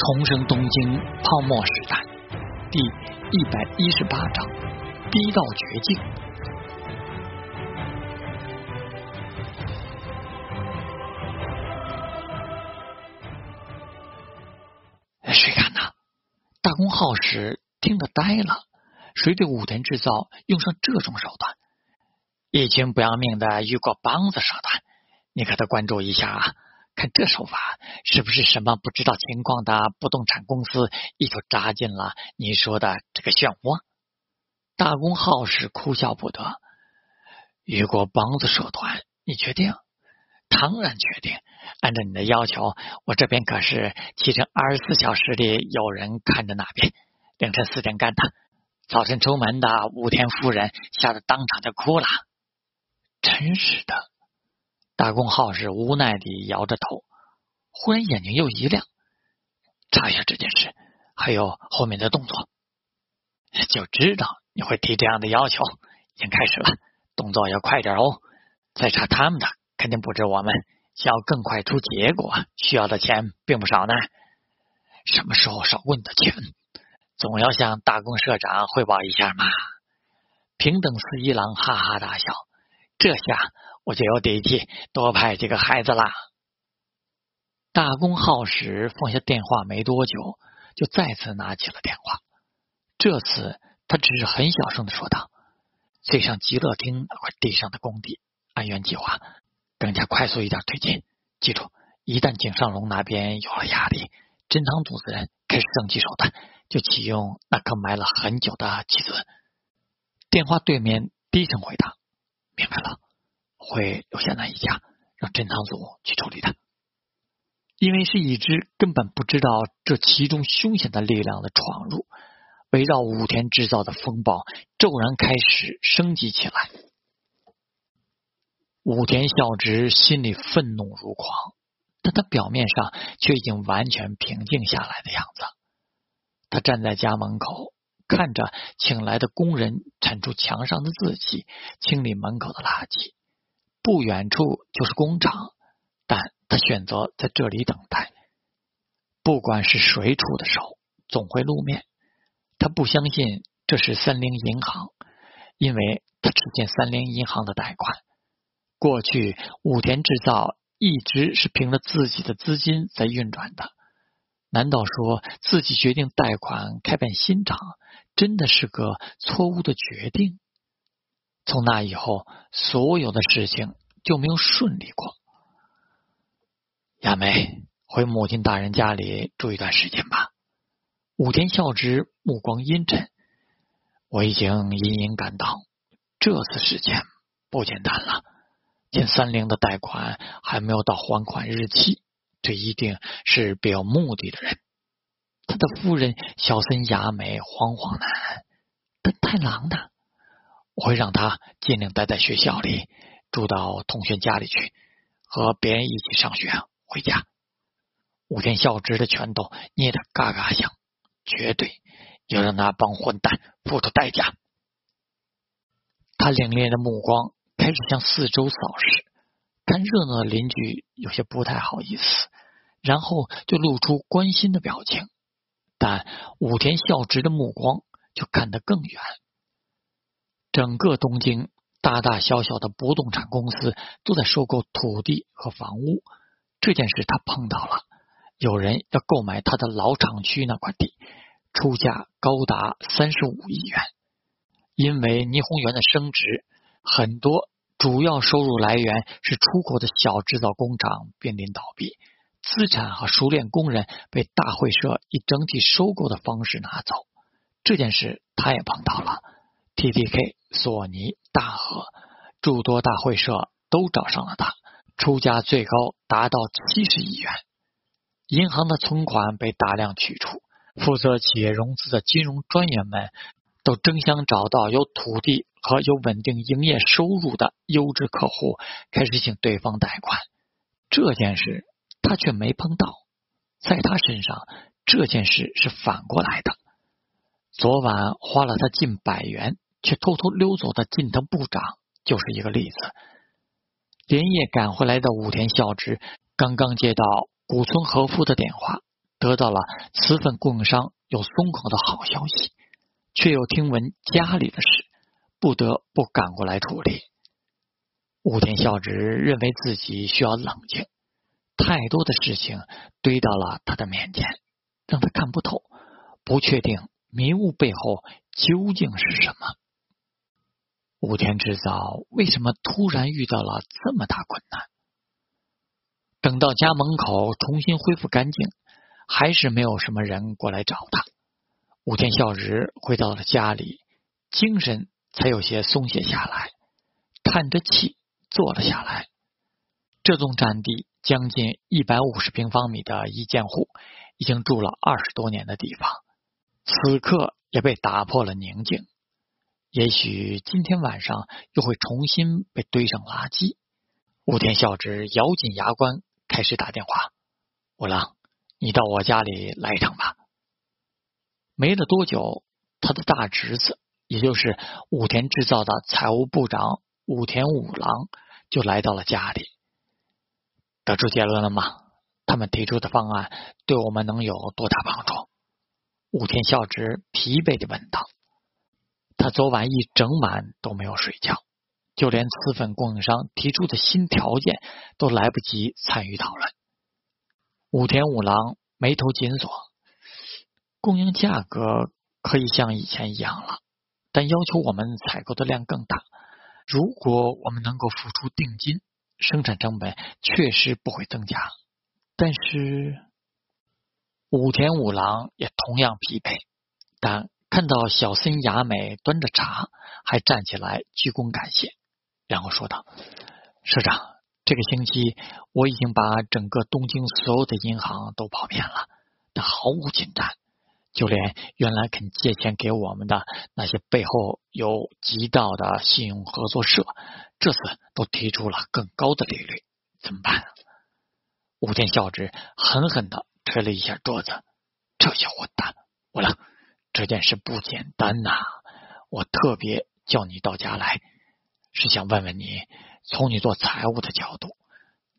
重生东京泡沫时代第一百一十八章：逼到绝境。谁敢呐？大公浩时听得呆了。谁对武田制造用上这种手段？一群不要命的雨果帮子手段，你可得关注一下啊！看这手法，是不是什么不知道情况的不动产公司一头扎进了你说的这个漩涡？大公好时哭笑不得。雨果帮子手段，你确定？当然确定。按照你的要求，我这边可是七乘二十四小时里有人看着那边，凌晨四点干的。早晨出门的武田夫人吓得当场就哭了。真是的，大公浩是无奈地摇着头，忽然眼睛又一亮，查一下这件事，还有后面的动作。就知道你会提这样的要求，已经开始了，动作要快点哦。再查他们的，肯定不止我们，想要更快出结果，需要的钱并不少呢。什么时候少过你的钱？总要向大公社长汇报一下嘛！平等司一郎哈哈大笑，这下我就有底气多派几个孩子啦。大公耗时放下电话没多久，就再次拿起了电话。这次他只是很小声的说道：“最上极乐厅那块地上的工地，按原计划更加快速一点推进。记住，一旦井上龙那边有了压力，真堂组织人开始升级手段。”就启用那颗埋了很久的棋子。电话对面低声回答：“明白了，会留下那一家，让侦探组去处理的。因为是一只根本不知道这其中凶险的力量的闯入，围绕武田制造的风暴骤然开始升级起来。武田孝直心里愤怒如狂，但他表面上却已经完全平静下来的样子。”他站在家门口，看着请来的工人铲除墙上的字迹，清理门口的垃圾。不远处就是工厂，但他选择在这里等待。不管是谁出的手，总会露面。他不相信这是三菱银行，因为他只见三菱银行的贷款。过去武田制造一直是凭着自己的资金在运转的。难道说自己决定贷款开办新厂，真的是个错误的决定？从那以后，所有的事情就没有顺利过。亚梅，回母亲大人家里住一段时间吧。武田孝直目光阴沉，我已经隐隐感到，这次事件不简单了。见三菱的贷款还没有到还款日期。这一定是别有目的的人。他的夫人小森雅美惶惶难安，但太郎呢？我会让他尽量待在学校里，住到同学家里去，和别人一起上学回家。武田孝直的拳头捏得嘎嘎响，绝对要让那帮混蛋付出代价。他凌冽的目光开始向四周扫视。看热闹的邻居有些不太好意思，然后就露出关心的表情。但武田孝直的目光就看得更远。整个东京大大小小的不动产公司都在收购土地和房屋。这件事他碰到了，有人要购买他的老厂区那块地，出价高达三十五亿元。因为霓虹园的升值，很多。主要收入来源是出口的小制造工厂濒临倒闭，资产和熟练工人被大会社以整体收购的方式拿走。这件事他也碰到了，T D K、索尼、大和诸多大会社都找上了他，出价最高达到七十亿元。银行的存款被大量取出，负责企业融资的金融专员们。都争相找到有土地和有稳定营业收入的优质客户，开始请对方贷款。这件事他却没碰到，在他身上这件事是反过来的。昨晚花了他近百元，却偷偷溜走的近藤部长就是一个例子。连夜赶回来的武田孝直刚刚接到古村和夫的电话，得到了磁粉供应商有松口的好消息，却又听闻家里的事，不得不赶过来处理。武田孝直认为自己需要冷静，太多的事情堆到了他的面前，让他看不透，不确定迷雾背后究竟是什么。武田制造为什么突然遇到了这么大困难？等到家门口重新恢复干净，还是没有什么人过来找他。武田孝直回到了家里，精神才有些松懈下来，叹着气坐了下来。这栋占地将近一百五十平方米的一间户，已经住了二十多年的地方，此刻也被打破了宁静。也许今天晚上又会重新被堆上垃圾。武田孝直咬紧牙关。开始打电话，五郎，你到我家里来一趟吧。没了多久，他的大侄子，也就是武田制造的财务部长武田五郎，就来到了家里。得出结论了吗？他们提出的方案对我们能有多大帮助？武田孝直疲惫的问道。他昨晚一整晚都没有睡觉。就连瓷粉供应商提出的新条件都来不及参与讨论。武田五郎眉头紧锁，供应价格可以像以前一样了，但要求我们采购的量更大。如果我们能够付出定金，生产成本确实不会增加。但是武田五郎也同样疲惫，但看到小森雅美端着茶，还站起来鞠躬感谢。然后说道：“社长，这个星期我已经把整个东京所有的银行都跑遍了，但毫无进展。就连原来肯借钱给我们的那些背后有极道的信用合作社，这次都提出了更高的利率，怎么办？”武田孝之狠狠的捶了一下桌子：“这小混蛋！我了，这件事不简单呐！我特别叫你到家来。”是想问问你，从你做财务的角度，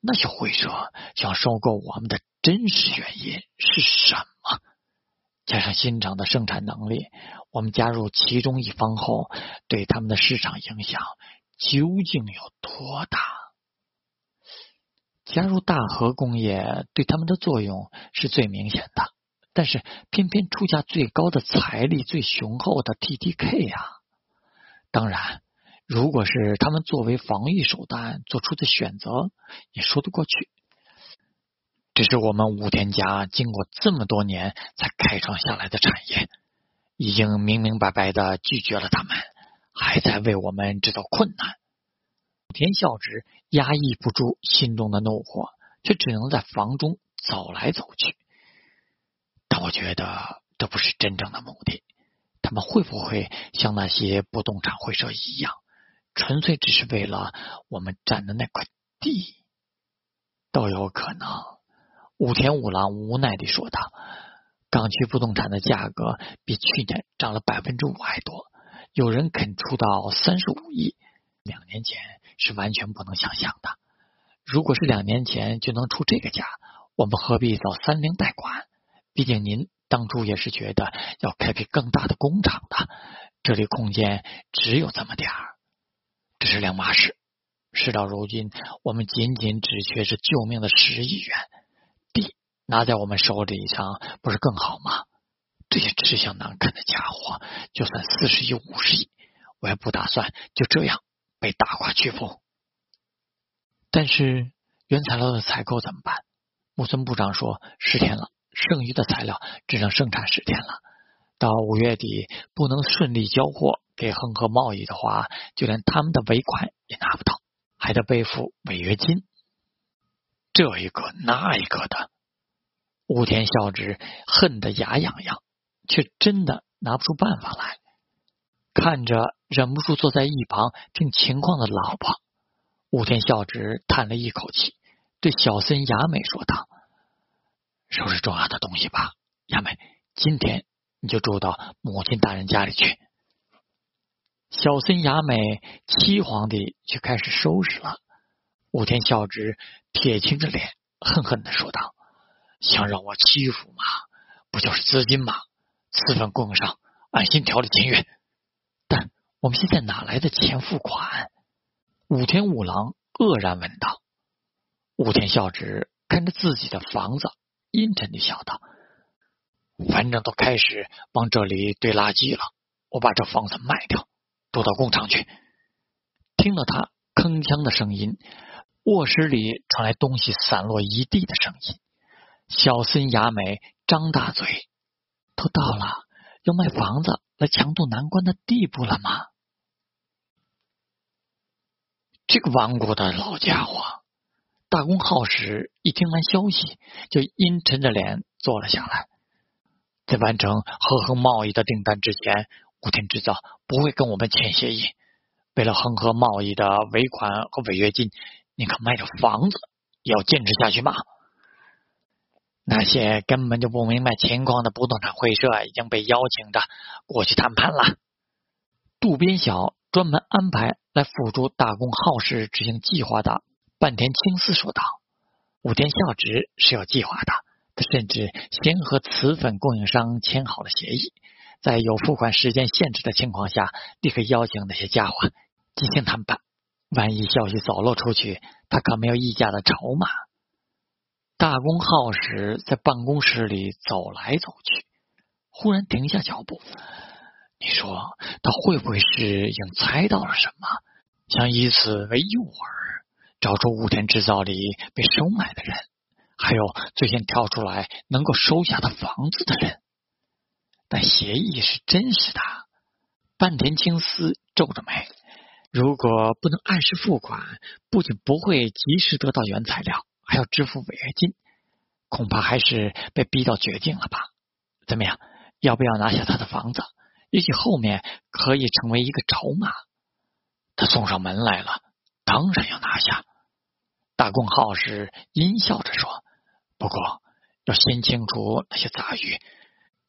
那些会社想收购我们的真实原因是什么？加上新厂的生产能力，我们加入其中一方后，对他们的市场影响究竟有多大？加入大和工业对他们的作用是最明显的，但是偏偏出价最高的财力最雄厚的 T T K 呀，当然。如果是他们作为防御手段做出的选择，也说得过去。只是我们武田家经过这么多年才开创下来的产业，已经明明白白的拒绝了他们，还在为我们制造困难。武田孝直压抑不住心中的怒火，却只能在房中走来走去。我觉得这不是真正的目的。他们会不会像那些不动产会社一样？纯粹只是为了我们占的那块地，都有可能。武田五郎无奈地说道：“港区不动产的价格比去年涨了百分之五还多，有人肯出到三十五亿，两年前是完全不能想象的。如果是两年前就能出这个价，我们何必找三菱贷款？毕竟您当初也是觉得要开辟更大的工厂的，这里空间只有这么点儿。”这是两码事。事到如今，我们仅仅只缺这救命的十亿元，地拿在我们手里上，不是更好吗？这些吃相难看的家伙，就算四十亿、五十亿，我也不打算就这样被打垮屈服。但是原材料的采购怎么办？木村部长说，十天了，剩余的材料只能生产十天了，到五月底不能顺利交货。给恒河贸易的话，就连他们的尾款也拿不到，还得背负违约金。这一个那一个的，武田孝直恨得牙痒痒，却真的拿不出办法来。看着忍不住坐在一旁听情况的老婆，武田孝直叹了一口气，对小森雅美说道：“收拾重要的东西吧，雅美，今天你就住到母亲大人家里去。”小森雅美凄惶地就开始收拾了。武田孝直铁青着脸，恨恨的说道：“想让我欺负吗？不就是资金吗？此份供应商按新条例签约，但我们现在哪来的钱付款？武田五郎愕然问道。武田孝直看着自己的房子，阴沉的笑道：“反正都开始往这里堆垃圾了，我把这房子卖掉，住到工厂去。”听到他铿锵的声音，卧室里传来东西散落一地的声音。小森雅美张大嘴：“都到了要卖房子来强渡难关的地步了吗？”这个顽固的老家伙！大公浩时一听完消息，就阴沉着脸坐了下来。在完成恒河贸易的订单之前，武田制造不会跟我们签协议。为了恒河贸易的尾款和违约金，宁可卖掉房子也要坚持下去吗？那些根本就不明白情况的不动产会社已经被邀请的过去谈判了。渡边晓专门安排来辅助大公浩时执行计划的半田清司说道：“武田孝直是有计划的，他甚至先和磁粉供应商签好了协议，在有付款时间限制的情况下，立刻邀请那些家伙进行谈判。万一消息走漏出去，他可没有议价的筹码。”大公浩时在办公室里走来走去，忽然停下脚步。你说他会不会是已经猜到了什么，想以此为诱饵，找出武田制造里被收买的人，还有最先跳出来能够收下的房子的人？但协议是真实的。半田青司皱着眉，如果不能按时付款，不仅不会及时得到原材料。还要支付违约金，恐怕还是被逼到绝境了吧？怎么样？要不要拿下他的房子？也许后面可以成为一个筹码。他送上门来了，当然要拿下。大公号是阴笑着说：“不过要先清除那些杂鱼。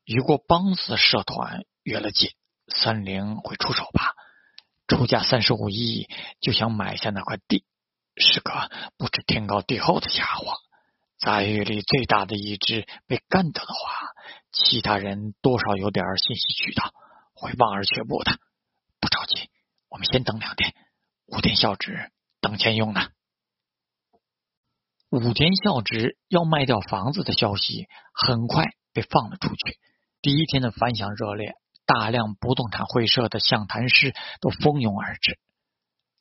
如果帮子社团约了界，三菱会出手吧？出价三十五亿，就想买下那块地。”是个不知天高地厚的家伙。杂鱼里最大的一只被干掉的话，其他人多少有点信息渠道，会望而却步的。不着急，我们先等两天。五天校址等钱用呢。武田孝直要卖掉房子的消息很快被放了出去。第一天的反响热烈，大量不动产会社的相谈师都蜂拥而至。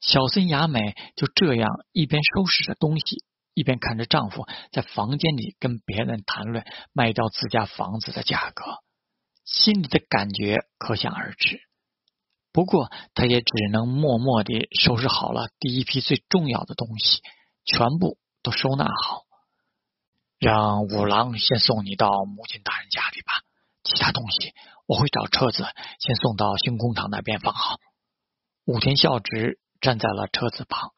小森雅美就这样一边收拾着东西，一边看着丈夫在房间里跟别人谈论卖掉自家房子的价格，心里的感觉可想而知。不过，她也只能默默地收拾好了第一批最重要的东西，全部都收纳好，让五郎先送你到母亲大人家里吧。其他东西我会找车子先送到新工厂那边放好。武田孝直。站在了车子旁，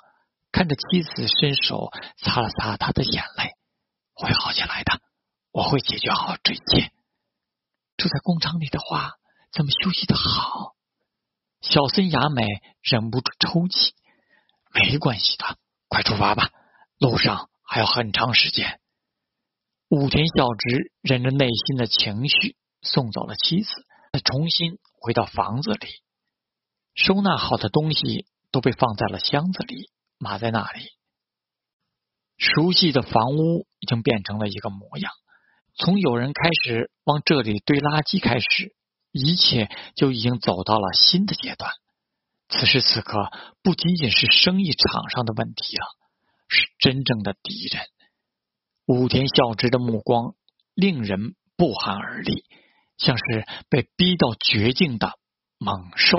看着妻子伸手擦了擦他的眼泪，会好起来的，我会解决好这一切。住在工厂里的话，怎么休息的好？小森雅美忍不住抽泣。没关系的，快出发吧，路上还有很长时间。武田孝直忍着内心的情绪，送走了妻子，再重新回到房子里，收纳好的东西。都被放在了箱子里，码在那里。熟悉的房屋已经变成了一个模样。从有人开始往这里堆垃圾开始，一切就已经走到了新的阶段。此时此刻，不仅仅是生意场上的问题了，是真正的敌人。武田孝之的目光令人不寒而栗，像是被逼到绝境的猛兽。